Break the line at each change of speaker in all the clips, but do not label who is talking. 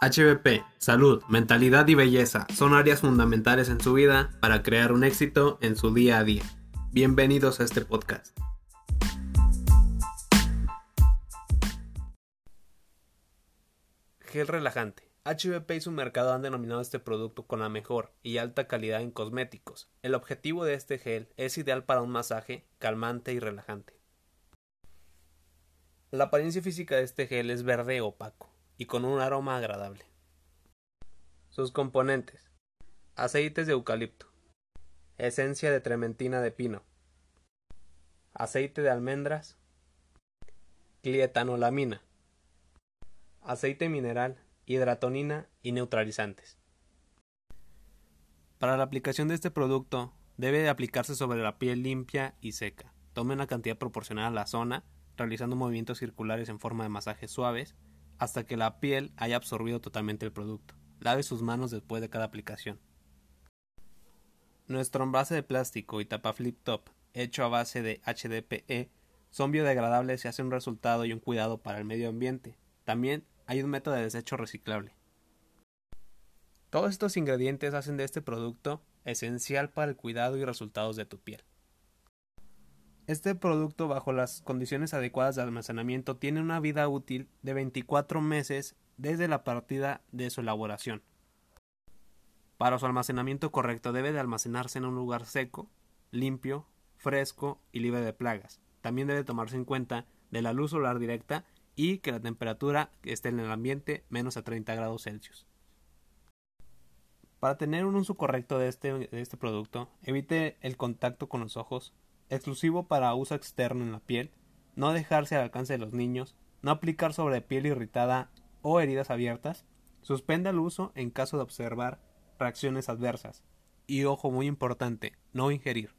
HBP, salud, mentalidad y belleza son áreas fundamentales en su vida para crear un éxito en su día a día. Bienvenidos a este podcast. Gel relajante. HBP y su mercado han denominado este producto con la mejor y alta calidad en cosméticos. El objetivo de este gel es ideal para un masaje calmante y relajante. La apariencia física de este gel es verde opaco y con un aroma agradable. Sus componentes: aceites de eucalipto, esencia de trementina de pino, aceite de almendras, clietanolamina, aceite mineral, hidratonina y neutralizantes. Para la aplicación de este producto debe de aplicarse sobre la piel limpia y seca. Tome una cantidad proporcional a la zona realizando movimientos circulares en forma de masajes suaves hasta que la piel haya absorbido totalmente el producto. Lave sus manos después de cada aplicación. Nuestro envase de plástico y tapa flip top hecho a base de HDPE son biodegradables y hacen un resultado y un cuidado para el medio ambiente. También hay un método de desecho reciclable. Todos estos ingredientes hacen de este producto esencial para el cuidado y resultados de tu piel. Este producto, bajo las condiciones adecuadas de almacenamiento, tiene una vida útil de 24 meses desde la partida de su elaboración. Para su almacenamiento correcto debe de almacenarse en un lugar seco, limpio, fresco y libre de plagas. También debe tomarse en cuenta de la luz solar directa y que la temperatura esté en el ambiente menos a 30 grados Celsius. Para tener un uso correcto de este, de este producto, evite el contacto con los ojos, exclusivo para uso externo en la piel, no dejarse al alcance de los niños, no aplicar sobre piel irritada o heridas abiertas, suspenda el uso en caso de observar reacciones adversas. Y ojo muy importante, no ingerir.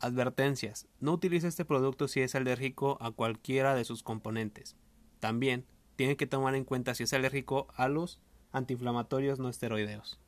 Advertencias. No utilice este producto si es alérgico a cualquiera de sus componentes. También tiene que tomar en cuenta si es alérgico a los antiinflamatorios no esteroideos.